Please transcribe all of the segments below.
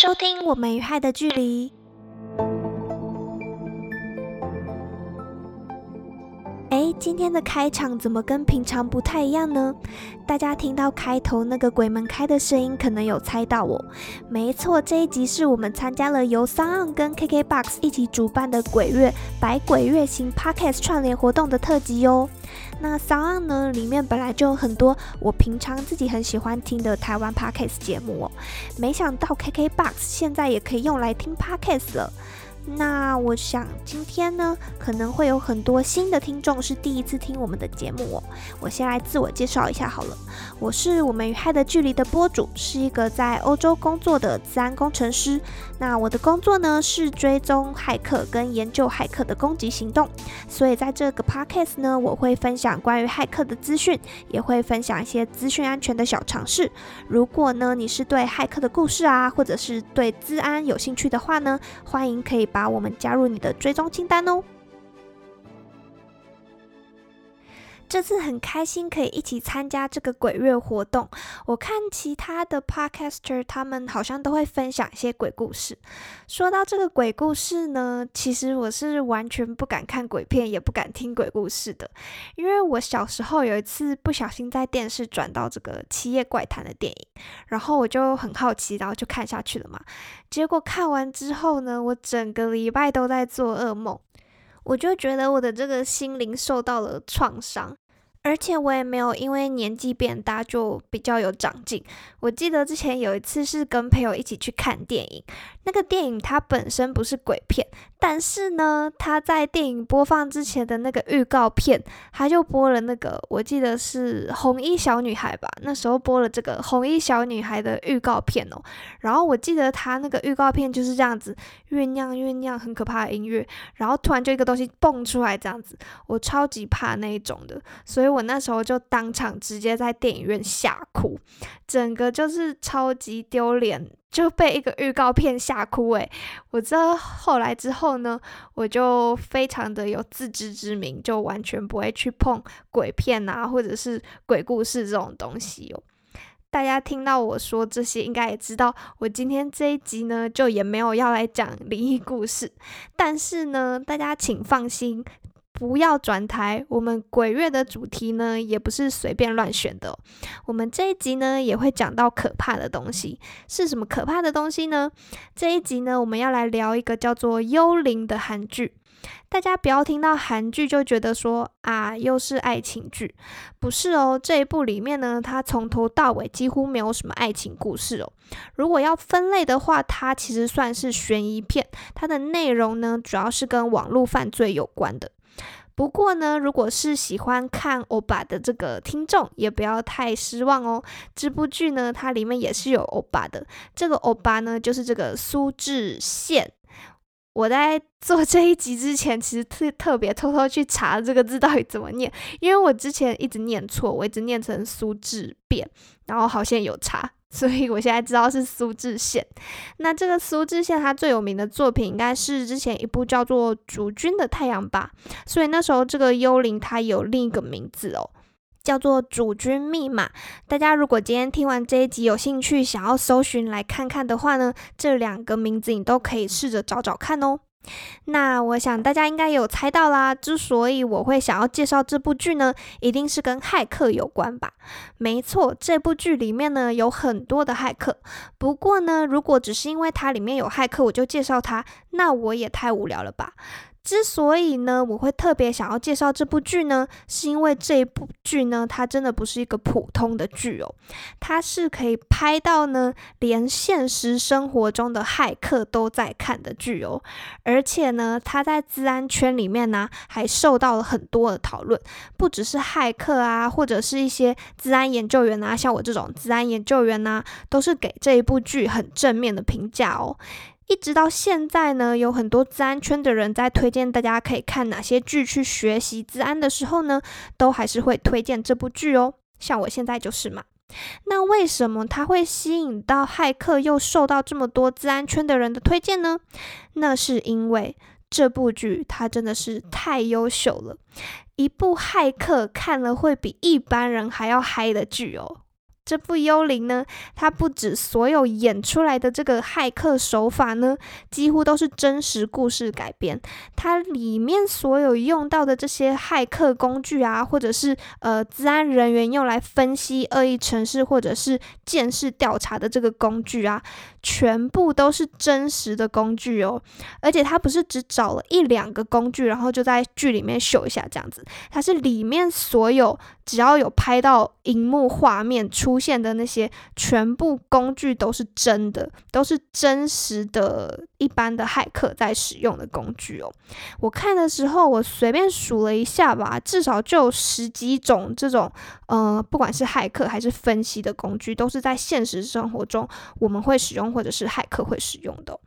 收听《我们与爱的距离》。今天的开场怎么跟平常不太一样呢？大家听到开头那个鬼门开的声音，可能有猜到哦。没错，这一集是我们参加了由 Sound 跟 KKBOX 一起主办的鬼月百鬼月行 Podcast 串联活动的特辑哟。那 Sound 呢，里面本来就有很多我平常自己很喜欢听的台湾 Podcast 节目哦。没想到 KKBOX 现在也可以用来听 Podcast 了。那我想今天呢，可能会有很多新的听众是第一次听我们的节目哦。我先来自我介绍一下好了，我是我们与害的距离的播主，是一个在欧洲工作的治安工程师。那我的工作呢是追踪骇客跟研究骇客的攻击行动，所以在这个 podcast 呢，我会分享关于骇客的资讯，也会分享一些资讯安全的小常识。如果呢你是对骇客的故事啊，或者是对治安有兴趣的话呢，欢迎可以把我们加入你的追踪清单哦。这次很开心可以一起参加这个鬼月活动。我看其他的 podcaster 他们好像都会分享一些鬼故事。说到这个鬼故事呢，其实我是完全不敢看鬼片，也不敢听鬼故事的。因为我小时候有一次不小心在电视转到这个《七夜怪谈》的电影，然后我就很好奇，然后就看下去了嘛。结果看完之后呢，我整个礼拜都在做噩梦。我就觉得我的这个心灵受到了创伤，而且我也没有因为年纪变大就比较有长进。我记得之前有一次是跟朋友一起去看电影，那个电影它本身不是鬼片，但是呢，它在电影播放之前的那个预告片，它就播了那个，我记得是红衣小女孩吧，那时候播了这个红衣小女孩的预告片哦。然后我记得它那个预告片就是这样子酝酿酝酿很可怕的音乐，然后突然就一个东西蹦出来这样子，我超级怕那一种的，所以我那时候就当场直接在电影院吓哭，整个就是超级丢脸，就被一个预告片吓哭诶，我这后来之后呢，我就非常的有自知之明，就完全不会去碰鬼片啊，或者是鬼故事这种东西哦。大家听到我说这些，应该也知道，我今天这一集呢，就也没有要来讲灵异故事。但是呢，大家请放心，不要转台。我们鬼月的主题呢，也不是随便乱选的。我们这一集呢，也会讲到可怕的东西。是什么可怕的东西呢？这一集呢，我们要来聊一个叫做《幽灵》的韩剧。大家不要听到韩剧就觉得说啊，又是爱情剧，不是哦。这一部里面呢，它从头到尾几乎没有什么爱情故事哦。如果要分类的话，它其实算是悬疑片。它的内容呢，主要是跟网络犯罪有关的。不过呢，如果是喜欢看欧巴的这个听众，也不要太失望哦。这部剧呢，它里面也是有欧巴的。这个欧巴呢，就是这个苏志燮。我在做这一集之前，其实特特别偷偷去查这个字到底怎么念，因为我之前一直念错，我一直念成苏志变，然后好像有查，所以我现在知道是苏志燮。那这个苏志燮他最有名的作品应该是之前一部叫做《主君的太阳》吧，所以那时候这个幽灵它有另一个名字哦。叫做《主君密码》。大家如果今天听完这一集有兴趣想要搜寻来看看的话呢，这两个名字你都可以试着找找看哦。那我想大家应该有猜到啦，之所以我会想要介绍这部剧呢，一定是跟骇客有关吧？没错，这部剧里面呢有很多的骇客。不过呢，如果只是因为它里面有骇客我就介绍它，那我也太无聊了吧？之所以呢，我会特别想要介绍这部剧呢，是因为这一部剧呢，它真的不是一个普通的剧哦，它是可以拍到呢，连现实生活中的骇客都在看的剧哦，而且呢，它在治安圈里面呢，还受到了很多的讨论，不只是骇客啊，或者是一些治安研究员啊，像我这种治安研究员呐，都是给这一部剧很正面的评价哦。一直到现在呢，有很多治安圈的人在推荐大家可以看哪些剧去学习治安的时候呢，都还是会推荐这部剧哦。像我现在就是嘛。那为什么它会吸引到骇客，又受到这么多治安圈的人的推荐呢？那是因为这部剧它真的是太优秀了，一部骇客看了会比一般人还要嗨的剧哦。这部《幽灵》呢，它不止所有演出来的这个骇客手法呢，几乎都是真实故事改编。它里面所有用到的这些骇客工具啊，或者是呃，治安人员用来分析恶意城市或者是监视调查的这个工具啊，全部都是真实的工具哦。而且它不是只找了一两个工具，然后就在剧里面秀一下这样子，它是里面所有。只要有拍到荧幕画面出现的那些全部工具都是真的，都是真实的，一般的骇客在使用的工具哦。我看的时候，我随便数了一下吧，至少就十几种这种，呃，不管是骇客还是分析的工具，都是在现实生活中我们会使用或者是骇客会使用的。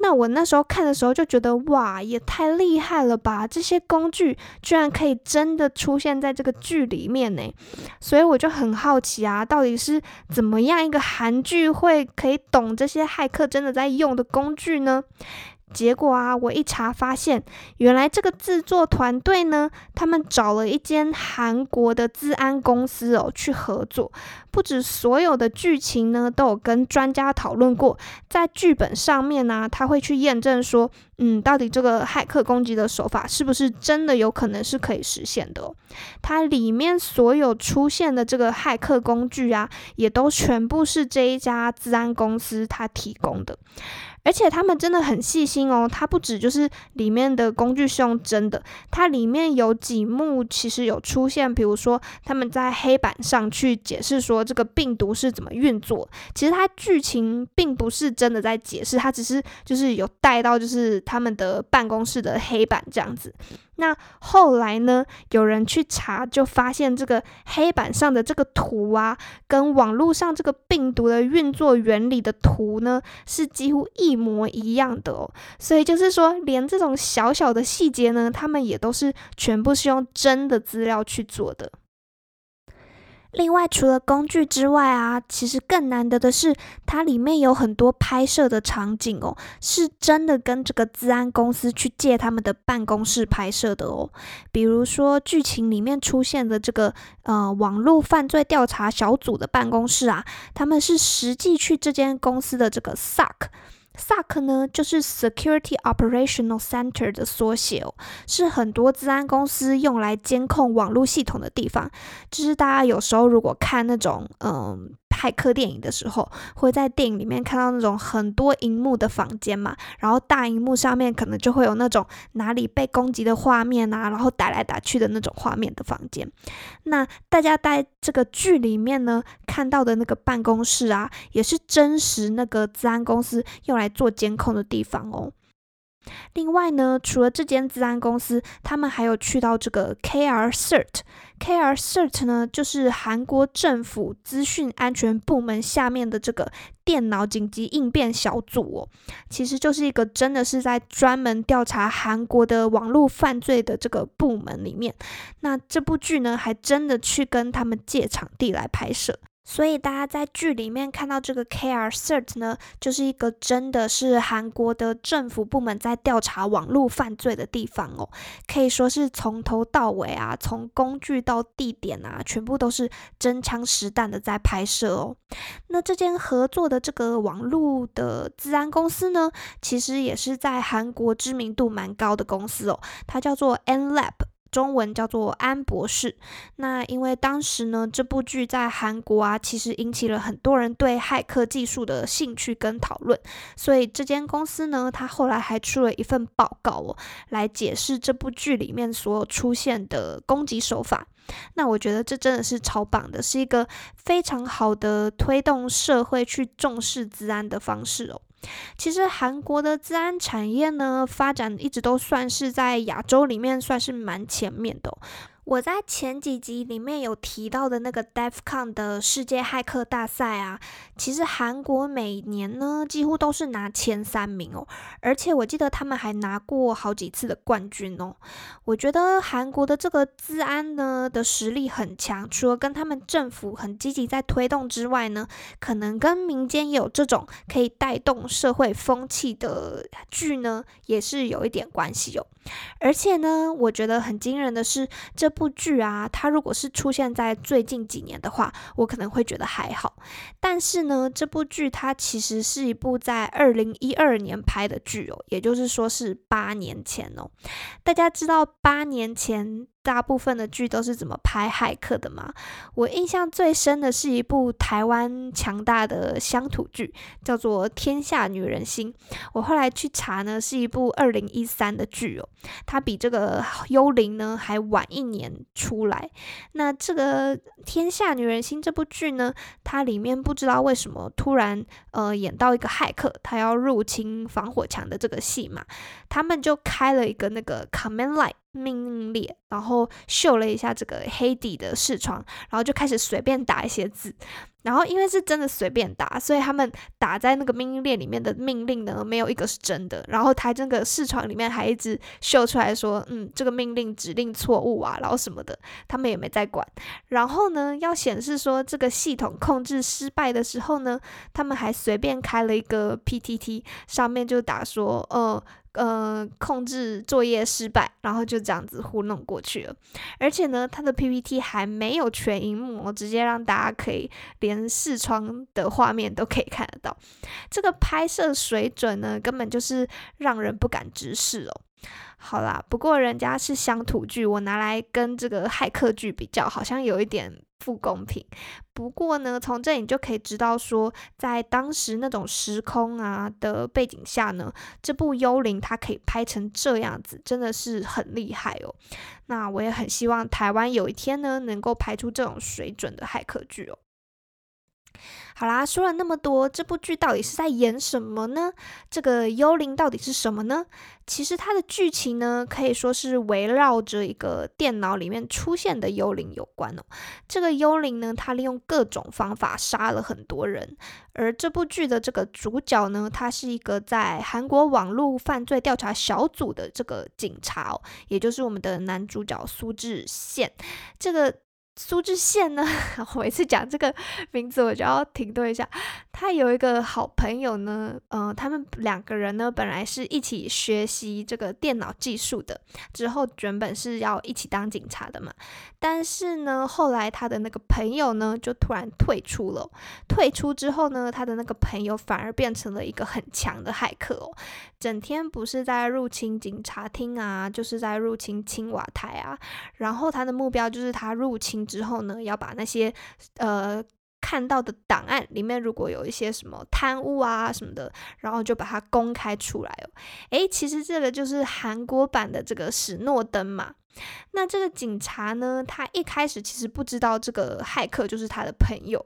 那我那时候看的时候就觉得，哇，也太厉害了吧！这些工具居然可以真的出现在这个剧里面。呢，所以我就很好奇啊，到底是怎么样一个韩剧会可以懂这些骇客真的在用的工具呢？结果啊，我一查发现，原来这个制作团队呢，他们找了一间韩国的治安公司哦去合作。不止所有的剧情呢都有跟专家讨论过，在剧本上面呢，他会去验证说，嗯，到底这个骇客攻击的手法是不是真的有可能是可以实现的？它里面所有出现的这个骇客工具啊，也都全部是这一家治安公司它提供的。而且他们真的很细心哦，它不止就是里面的工具是用真的，它里面有几幕其实有出现，比如说他们在黑板上去解释说这个病毒是怎么运作，其实它剧情并不是真的在解释，它只是就是有带到就是他们的办公室的黑板这样子。那后来呢？有人去查，就发现这个黑板上的这个图啊，跟网络上这个病毒的运作原理的图呢，是几乎一模一样的哦。所以就是说，连这种小小的细节呢，他们也都是全部是用真的资料去做的。另外，除了工具之外啊，其实更难得的是，它里面有很多拍摄的场景哦，是真的跟这个治安公司去借他们的办公室拍摄的哦。比如说，剧情里面出现的这个呃网络犯罪调查小组的办公室啊，他们是实际去这间公司的这个 SAC。SOC 呢，就是 Security Operational Center 的缩写哦，是很多治安公司用来监控网络系统的地方。就是大家有时候如果看那种，嗯。拍客电影的时候，会在电影里面看到那种很多荧幕的房间嘛，然后大荧幕上面可能就会有那种哪里被攻击的画面啊，然后打来打去的那种画面的房间。那大家在这个剧里面呢看到的那个办公室啊，也是真实那个治安公司用来做监控的地方哦。另外呢，除了这间治安公司，他们还有去到这个 KR Cert。KR Cert 呢，就是韩国政府资讯安全部门下面的这个电脑紧急应变小组哦。其实就是一个真的是在专门调查韩国的网络犯罪的这个部门里面。那这部剧呢，还真的去跟他们借场地来拍摄。所以大家在剧里面看到这个 KR Cert 呢，就是一个真的是韩国的政府部门在调查网络犯罪的地方哦，可以说是从头到尾啊，从工具到地点啊，全部都是真枪实弹的在拍摄哦。那这间合作的这个网络的治安公司呢，其实也是在韩国知名度蛮高的公司哦，它叫做 N Lab。中文叫做安博士。那因为当时呢，这部剧在韩国啊，其实引起了很多人对骇客技术的兴趣跟讨论，所以这间公司呢，它后来还出了一份报告哦，来解释这部剧里面所有出现的攻击手法。那我觉得这真的是超棒的，是一个非常好的推动社会去重视治安的方式哦。其实韩国的治安产业呢，发展一直都算是在亚洲里面算是蛮前面的。我在前几集里面有提到的那个 DefCon 的世界骇客大赛啊，其实韩国每年呢几乎都是拿前三名哦，而且我记得他们还拿过好几次的冠军哦。我觉得韩国的这个治安呢的实力很强，除了跟他们政府很积极在推动之外呢，可能跟民间有这种可以带动社会风气的剧呢，也是有一点关系哦。而且呢，我觉得很惊人的是这。部剧啊，它如果是出现在最近几年的话，我可能会觉得还好。但是呢，这部剧它其实是一部在二零一二年拍的剧哦，也就是说是八年前哦。大家知道八年前？大部分的剧都是怎么拍骇客的吗？我印象最深的是一部台湾强大的乡土剧，叫做《天下女人心》。我后来去查呢，是一部二零一三的剧哦，它比这个《幽灵》呢还晚一年出来。那这个《天下女人心》这部剧呢，它里面不知道为什么突然呃演到一个骇客，他要入侵防火墙的这个戏嘛，他们就开了一个那个 command line。命令列，然后秀了一下这个黑底的视窗，然后就开始随便打一些字。然后因为是真的随便打，所以他们打在那个命令列里面的命令呢，没有一个是真的。然后他这个视窗里面还一直秀出来说，嗯，这个命令指令错误啊，然后什么的，他们也没在管。然后呢，要显示说这个系统控制失败的时候呢，他们还随便开了一个 PTT，上面就打说，呃。呃，控制作业失败，然后就这样子糊弄过去了。而且呢，他的 PPT 还没有全荧幕，直接让大家可以连视窗的画面都可以看得到。这个拍摄水准呢，根本就是让人不敢直视哦。好啦，不过人家是乡土剧，我拿来跟这个骇客剧比较，好像有一点不公平。不过呢，从这里就可以知道说，在当时那种时空啊的背景下呢，这部《幽灵》它可以拍成这样子，真的是很厉害哦。那我也很希望台湾有一天呢，能够拍出这种水准的骇客剧哦。好啦，说了那么多，这部剧到底是在演什么呢？这个幽灵到底是什么呢？其实它的剧情呢，可以说是围绕着一个电脑里面出现的幽灵有关哦。这个幽灵呢，它利用各种方法杀了很多人。而这部剧的这个主角呢，他是一个在韩国网络犯罪调查小组的这个警察哦，也就是我们的男主角苏志燮。这个。苏志燮呢？我每次讲这个名字，我就要停顿一下。他有一个好朋友呢，嗯，他们两个人呢，本来是一起学习这个电脑技术的，之后原本是要一起当警察的嘛。但是呢，后来他的那个朋友呢，就突然退出了。退出之后呢，他的那个朋友反而变成了一个很强的骇客哦，整天不是在入侵警察厅啊，就是在入侵青瓦台啊。然后他的目标就是他入侵之后呢，要把那些呃。看到的档案里面，如果有一些什么贪污啊什么的，然后就把它公开出来哦。诶，其实这个就是韩国版的这个史诺登嘛。那这个警察呢，他一开始其实不知道这个骇客就是他的朋友。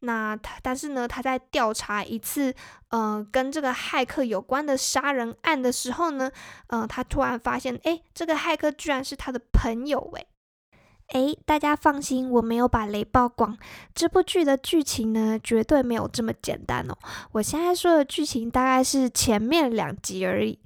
那他，但是呢，他在调查一次，呃，跟这个骇客有关的杀人案的时候呢，嗯，他突然发现，诶，这个骇客居然是他的朋友，诶。哎，大家放心，我没有把雷曝光。这部剧的剧情呢，绝对没有这么简单哦。我现在说的剧情大概是前面两集而已。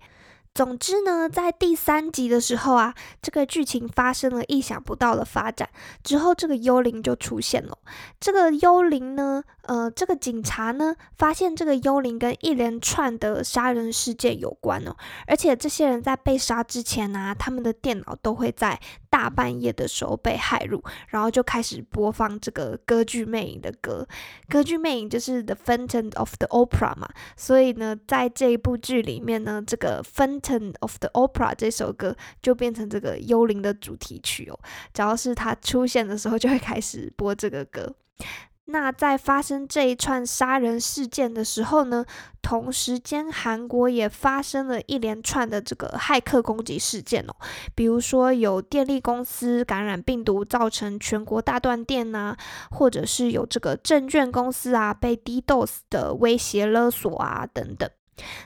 总之呢，在第三集的时候啊，这个剧情发生了意想不到的发展。之后，这个幽灵就出现了。这个幽灵呢，呃，这个警察呢，发现这个幽灵跟一连串的杀人事件有关哦。而且，这些人在被杀之前呢，他们的电脑都会在大半夜的时候被害入，然后就开始播放这个歌剧魅影的歌。歌剧魅影就是《The Phantom of the Opera》嘛。所以呢，在这一部剧里面呢，这个分。of the Opera 这首歌就变成这个幽灵的主题曲哦，只要是它出现的时候，就会开始播这个歌。那在发生这一串杀人事件的时候呢，同时间韩国也发生了一连串的这个骇客攻击事件哦，比如说有电力公司感染病毒，造成全国大断电呐，或者是有这个证券公司啊被 DDoS 的威胁勒索啊等等。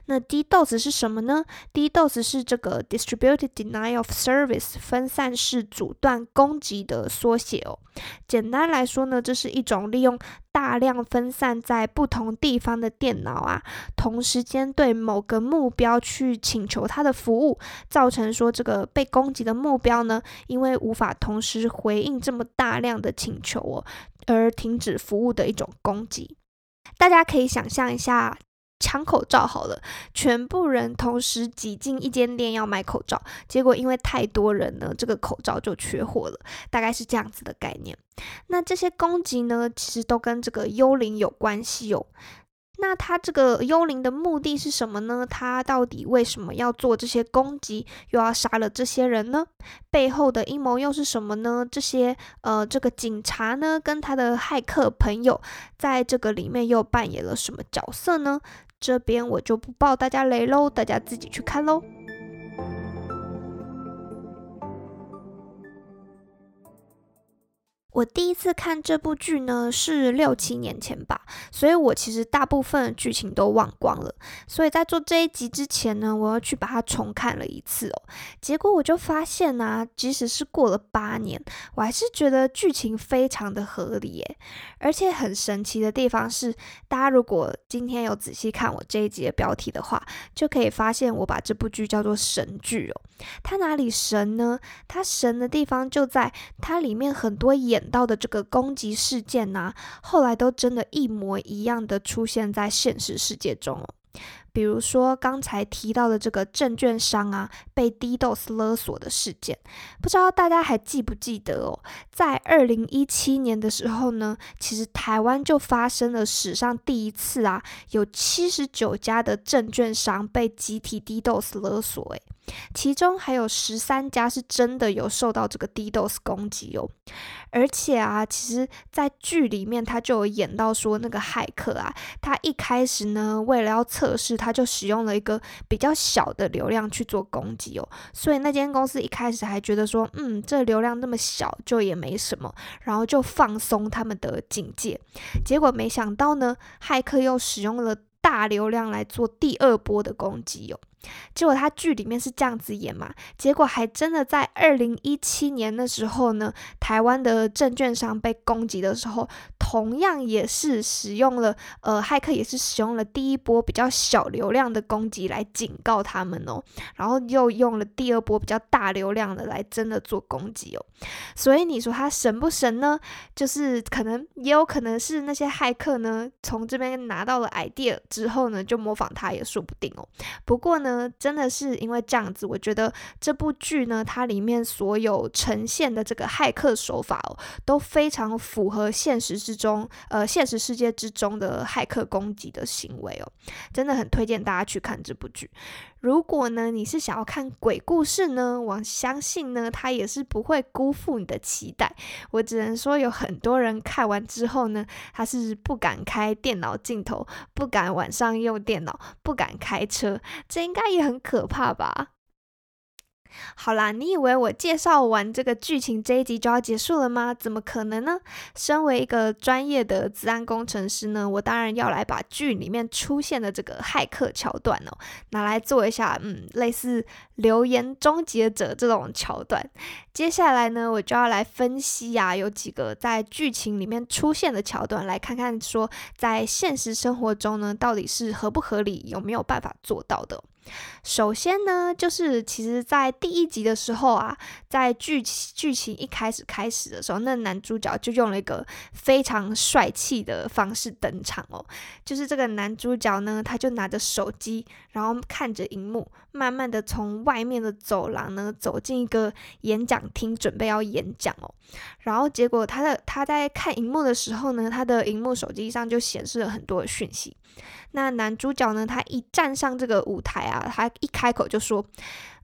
那 DDoS 是什么呢？DDoS 是这个 Distributed Denial of Service 分散式阻断攻击的缩写哦。简单来说呢，这是一种利用大量分散在不同地方的电脑啊，同时间对某个目标去请求它的服务，造成说这个被攻击的目标呢，因为无法同时回应这么大量的请求哦，而停止服务的一种攻击。大家可以想象一下。抢口罩好了，全部人同时挤进一间店要买口罩，结果因为太多人呢，这个口罩就缺货了，大概是这样子的概念。那这些攻击呢，其实都跟这个幽灵有关系哦。那他这个幽灵的目的是什么呢？他到底为什么要做这些攻击，又要杀了这些人呢？背后的阴谋又是什么呢？这些呃，这个警察呢，跟他的骇客朋友，在这个里面又扮演了什么角色呢？这边我就不爆大家雷喽，大家自己去看喽。我第一次看这部剧呢，是六七年前吧，所以我其实大部分剧情都忘光了。所以在做这一集之前呢，我要去把它重看了一次哦。结果我就发现啊，即使是过了八年，我还是觉得剧情非常的合理耶。而且很神奇的地方是，大家如果今天有仔细看我这一集的标题的话，就可以发现我把这部剧叫做神剧哦。它哪里神呢？它神的地方就在它里面很多演。到的这个攻击事件呐，后来都真的一模一样的出现在现实世界中哦。比如说刚才提到的这个证券商啊，被 DDoS 勒索的事件，不知道大家还记不记得哦？在二零一七年的时候呢，其实台湾就发生了史上第一次啊，有七十九家的证券商被集体 DDoS 勒索，诶，其中还有十三家是真的有受到这个 DDoS 攻击哦。而且啊，其实，在剧里面他就有演到说，那个骇客啊，他一开始呢，为了要测试，他就使用了一个比较小的流量去做攻击哦。所以那间公司一开始还觉得说，嗯，这流量那么小，就也没什么，然后就放松他们的警戒。结果没想到呢，骇客又使用了大流量来做第二波的攻击哦。结果他剧里面是这样子演嘛，结果还真的在二零一七年的时候呢，台湾的证券商被攻击的时候，同样也是使用了，呃，骇客也是使用了第一波比较小流量的攻击来警告他们哦，然后又用了第二波比较大流量的来真的做攻击哦，所以你说他神不神呢？就是可能也有可能是那些骇客呢，从这边拿到了 idea 之后呢，就模仿他也说不定哦。不过呢。真的是因为这样子，我觉得这部剧呢，它里面所有呈现的这个骇客手法哦，都非常符合现实之中，呃，现实世界之中的骇客攻击的行为哦，真的很推荐大家去看这部剧。如果呢，你是想要看鬼故事呢，我相信呢，它也是不会辜负你的期待。我只能说，有很多人看完之后呢，他是不敢开电脑镜头，不敢晚上用电脑，不敢开车，这应该也很可怕吧。好啦，你以为我介绍完这个剧情这一集就要结束了吗？怎么可能呢？身为一个专业的治安工程师呢，我当然要来把剧里面出现的这个骇客桥段哦，拿来做一下，嗯，类似留言终结者这种桥段。接下来呢，我就要来分析呀，有几个在剧情里面出现的桥段，来看看说在现实生活中呢，到底是合不合理，有没有办法做到的。首先呢，就是其实，在第一集的时候啊，在剧剧情一开始开始的时候，那男主角就用了一个非常帅气的方式登场哦。就是这个男主角呢，他就拿着手机，然后看着荧幕，慢慢的从外面的走廊呢走进一个演讲厅，准备要演讲哦。然后结果他的他在看荧幕的时候呢，他的荧幕手机上就显示了很多讯息。那男主角呢？他一站上这个舞台啊，他一开口就说：“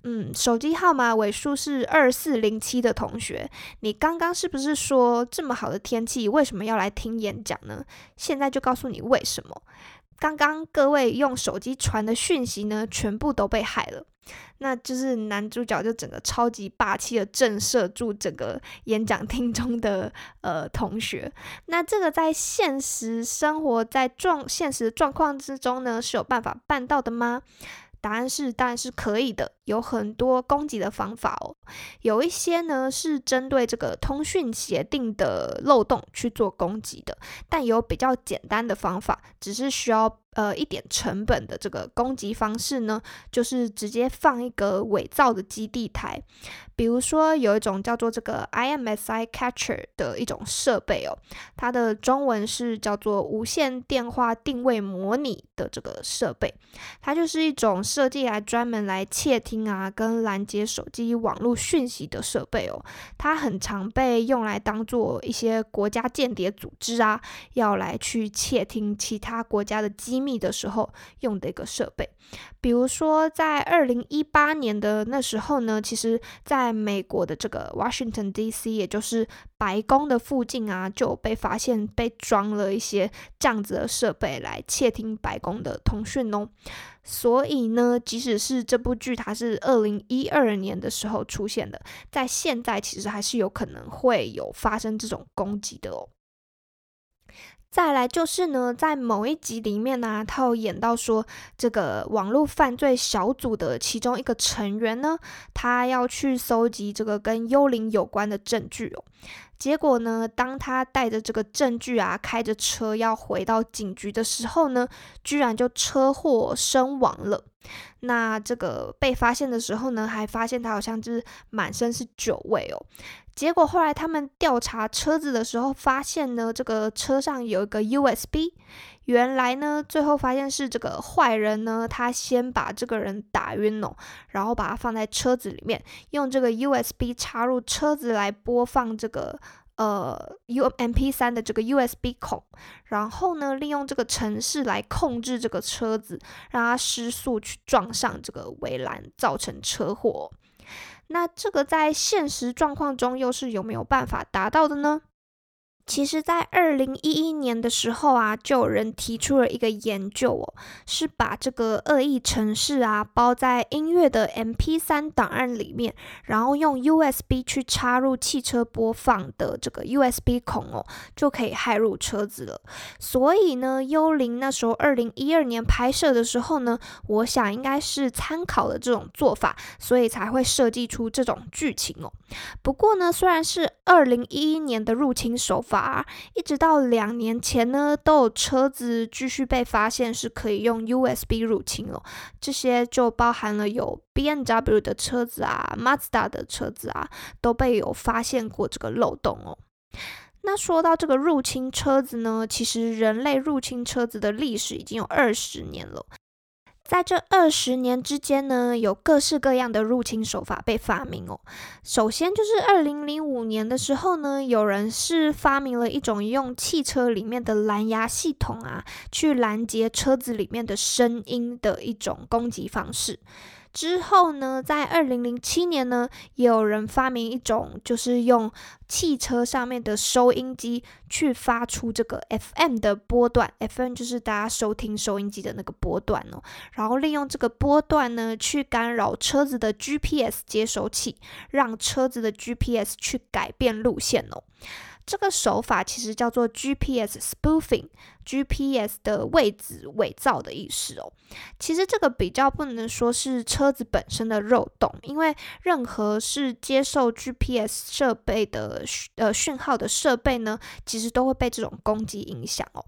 嗯，手机号码尾数是二四零七的同学，你刚刚是不是说这么好的天气，为什么要来听演讲呢？现在就告诉你为什么。刚刚各位用手机传的讯息呢，全部都被害了。”那就是男主角就整个超级霸气的震慑住整个演讲厅中的呃同学。那这个在现实生活在状现实状况之中呢，是有办法办到的吗？答案是当然是可以的，有很多攻击的方法哦。有一些呢是针对这个通讯协定的漏洞去做攻击的，但有比较简单的方法，只是需要呃，一点成本的这个攻击方式呢，就是直接放一个伪造的基地台，比如说有一种叫做这个 IMSI Catcher 的一种设备哦，它的中文是叫做无线电话定位模拟的这个设备，它就是一种设计来专门来窃听啊跟拦截手机网络讯息的设备哦，它很常被用来当做一些国家间谍组织啊要来去窃听其他国家的机。密的时候用的一个设备，比如说在二零一八年的那时候呢，其实在美国的这个 Washington D.C.，也就是白宫的附近啊，就被发现被装了一些这样子的设备来窃听白宫的通讯哦。所以呢，即使是这部剧它是二零一二年的时候出现的，在现在其实还是有可能会有发生这种攻击的哦。再来就是呢，在某一集里面呢，他有演到说，这个网络犯罪小组的其中一个成员呢，他要去搜集这个跟幽灵有关的证据哦。结果呢，当他带着这个证据啊，开着车要回到警局的时候呢，居然就车祸身亡了。那这个被发现的时候呢，还发现他好像就是满身是酒味哦。结果后来他们调查车子的时候，发现呢，这个车上有一个 USB。原来呢，最后发现是这个坏人呢，他先把这个人打晕了，然后把他放在车子里面，用这个 USB 插入车子来播放这个呃 UMP3 的这个 USB 孔，然后呢，利用这个程式来控制这个车子，让它失速去撞上这个围栏，造成车祸。那这个在现实状况中又是有没有办法达到的呢？其实，在二零一一年的时候啊，就有人提出了一个研究哦，是把这个恶意程式啊包在音乐的 MP 三档案里面，然后用 USB 去插入汽车播放的这个 USB 孔哦，就可以害入车子了。所以呢，幽灵那时候二零一二年拍摄的时候呢，我想应该是参考了这种做法，所以才会设计出这种剧情哦。不过呢，虽然是二零一一年的入侵手法。啊一直到两年前呢，都有车子继续被发现是可以用 USB 入侵了。这些就包含了有 BMW 的车子啊、Mazda 的车子啊，都被有发现过这个漏洞哦。那说到这个入侵车子呢，其实人类入侵车子的历史已经有二十年了。在这二十年之间呢，有各式各样的入侵手法被发明哦。首先就是二零零五年的时候呢，有人是发明了一种用汽车里面的蓝牙系统啊，去拦截车子里面的声音的一种攻击方式。之后呢，在二零零七年呢，也有人发明一种，就是用汽车上面的收音机去发出这个 FM 的波段，FM 就是大家收听收音机的那个波段哦，然后利用这个波段呢，去干扰车子的 GPS 接收器，让车子的 GPS 去改变路线哦。这个手法其实叫做 GPS spoofing GPS 的位置伪造的意思哦。其实这个比较不能说是车子本身的漏洞，因为任何是接受 GPS 设备的呃讯号的设备呢，其实都会被这种攻击影响哦。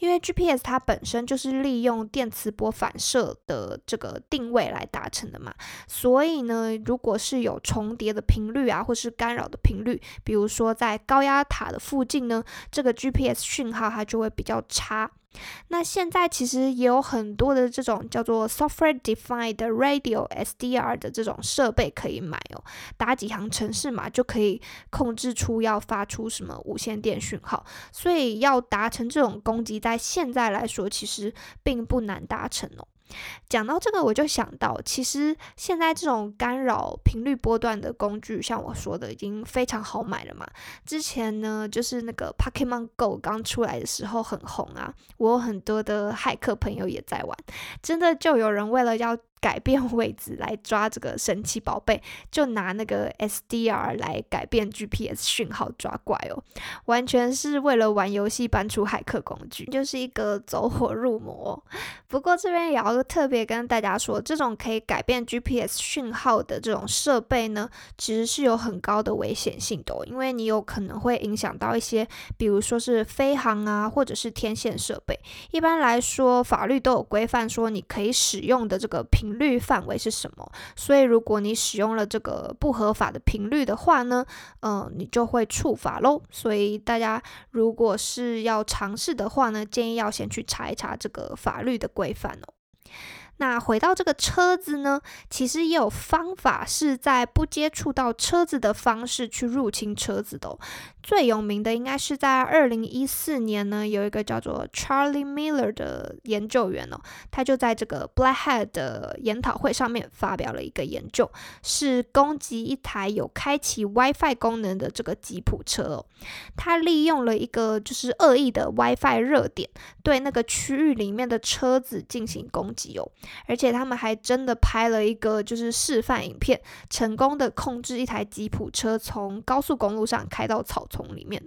因为 GPS 它本身就是利用电磁波反射的这个定位来达成的嘛，所以呢，如果是有重叠的频率啊，或是干扰的频率，比如说在高压塔的附近呢，这个 GPS 讯号它就会比较差。那现在其实也有很多的这种叫做 software defined radio SDR 的这种设备可以买哦，打几行程式码就可以控制出要发出什么无线电讯号，所以要达成这种攻击，在现在来说其实并不难达成哦。讲到这个，我就想到，其实现在这种干扰频率波段的工具，像我说的，已经非常好买了嘛。之前呢，就是那个 Pokemon Go 刚出来的时候很红啊，我有很多的骇客朋友也在玩，真的就有人为了要改变位置来抓这个神奇宝贝，就拿那个 SDR 来改变 GPS 讯号抓怪哦，完全是为了玩游戏搬出骇客工具，就是一个走火入魔。不过这边也要特别跟大家说，这种可以改变 GPS 讯号的这种设备呢，其实是有很高的危险性的哦，因为你有可能会影响到一些，比如说是飞航啊，或者是天线设备。一般来说，法律都有规范说你可以使用的这个频。率范围是什么？所以如果你使用了这个不合法的频率的话呢，嗯，你就会触法喽。所以大家如果是要尝试的话呢，建议要先去查一查这个法律的规范哦。那回到这个车子呢，其实也有方法是在不接触到车子的方式去入侵车子的。最有名的应该是在二零一四年呢，有一个叫做 Charlie Miller 的研究员哦，他就在这个 Black Hat 的研讨会上面发表了一个研究，是攻击一台有开启 WiFi 功能的这个吉普车哦。他利用了一个就是恶意的 WiFi 热点，对那个区域里面的车子进行攻击哦。而且他们还真的拍了一个就是示范影片，成功的控制一台吉普车从高速公路上开到草丛里面。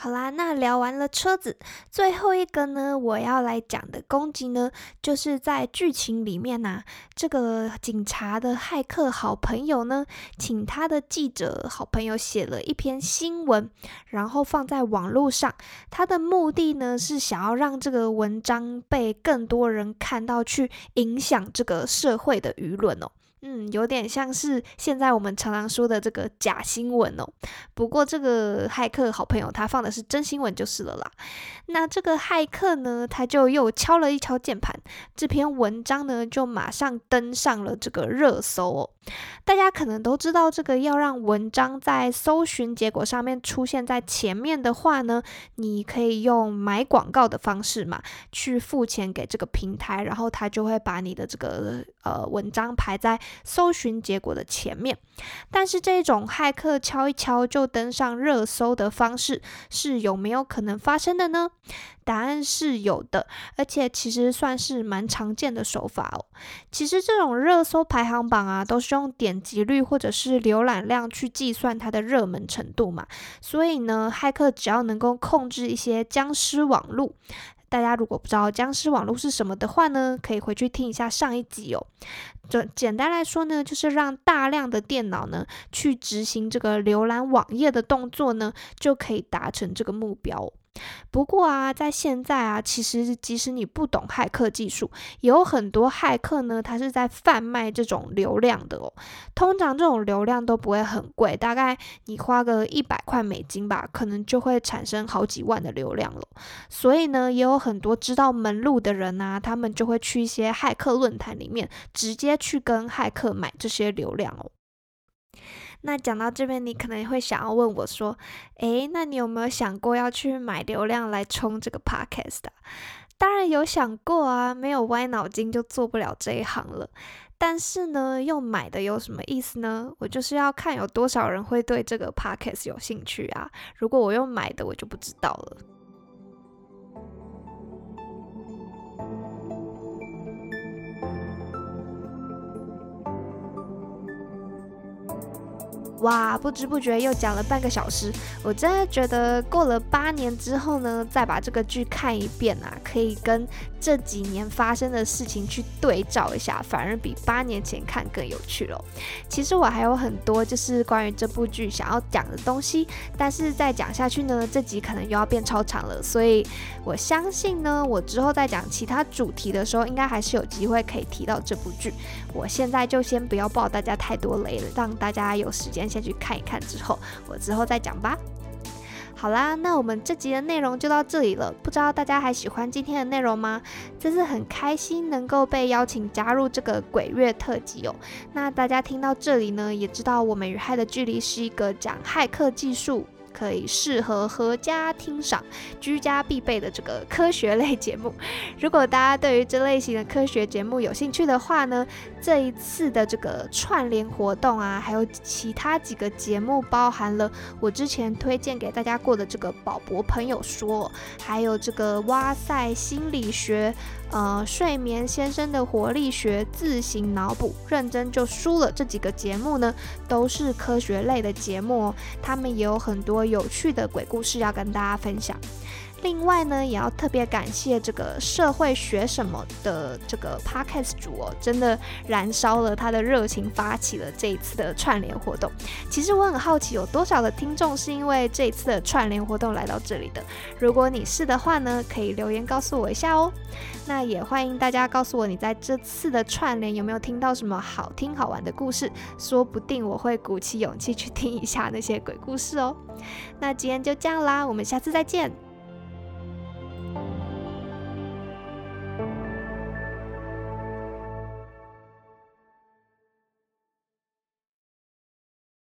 好啦，那聊完了车子，最后一个呢，我要来讲的攻击呢，就是在剧情里面呐，这个警察的骇客好朋友呢，请他的记者好朋友写了一篇新闻，然后放在网络上，他的目的呢是想要让这个文章被更多人看到，去影响这个社会的舆论哦。嗯，有点像是现在我们常常说的这个假新闻哦。不过这个骇客好朋友他放的是真新闻就是了啦。那这个骇客呢，他就又敲了一敲键盘，这篇文章呢就马上登上了这个热搜哦。大家可能都知道，这个要让文章在搜寻结果上面出现在前面的话呢，你可以用买广告的方式嘛，去付钱给这个平台，然后他就会把你的这个呃文章排在搜寻结果的前面。但是这种骇客敲一敲就登上热搜的方式，是有没有可能发生的呢？答案是有的，而且其实算是蛮常见的手法哦。其实这种热搜排行榜啊，都是用点击率或者是浏览量去计算它的热门程度嘛。所以呢，骇客只要能够控制一些僵尸网络，大家如果不知道僵尸网络是什么的话呢，可以回去听一下上一集哦。就简单来说呢，就是让大量的电脑呢去执行这个浏览网页的动作呢，就可以达成这个目标。不过啊，在现在啊，其实即使你不懂骇客技术，也有很多骇客呢，他是在贩卖这种流量的哦。通常这种流量都不会很贵，大概你花个一百块美金吧，可能就会产生好几万的流量了。所以呢，也有很多知道门路的人啊，他们就会去一些骇客论坛里面，直接去跟骇客买这些流量哦。那讲到这边，你可能会想要问我说：“诶，那你有没有想过要去买流量来充这个 podcast？” 当然有想过啊，没有歪脑筋就做不了这一行了。但是呢，用买的有什么意思呢？我就是要看有多少人会对这个 podcast 有兴趣啊。如果我用买的，我就不知道了。哇，不知不觉又讲了半个小时，我真的觉得过了八年之后呢，再把这个剧看一遍啊，可以跟这几年发生的事情去对照一下，反而比八年前看更有趣了。其实我还有很多就是关于这部剧想要讲的东西，但是再讲下去呢，这集可能又要变超长了，所以我相信呢，我之后再讲其他主题的时候，应该还是有机会可以提到这部剧。我现在就先不要爆大家太多雷了，让大家有时间。先去看一看，之后我之后再讲吧。好啦，那我们这集的内容就到这里了。不知道大家还喜欢今天的内容吗？真是很开心能够被邀请加入这个鬼月特辑哦。那大家听到这里呢，也知道我们与害的距离是一个讲骇客技术。可以适合合家听赏、居家必备的这个科学类节目。如果大家对于这类型的科学节目有兴趣的话呢，这一次的这个串联活动啊，还有其他几个节目，包含了我之前推荐给大家过的这个宝博朋友说，还有这个哇塞心理学。呃睡眠先生的活力学、自行脑补、认真就输了这几个节目呢，都是科学类的节目哦，他们也有很多有趣的鬼故事要跟大家分享。另外呢，也要特别感谢这个社会学什么的这个 podcast 主哦，真的燃烧了他的热情，发起了这一次的串联活动。其实我很好奇，有多少的听众是因为这一次的串联活动来到这里的？如果你是的话呢，可以留言告诉我一下哦。那也欢迎大家告诉我，你在这次的串联有没有听到什么好听好玩的故事？说不定我会鼓起勇气去听一下那些鬼故事哦。那今天就这样啦，我们下次再见。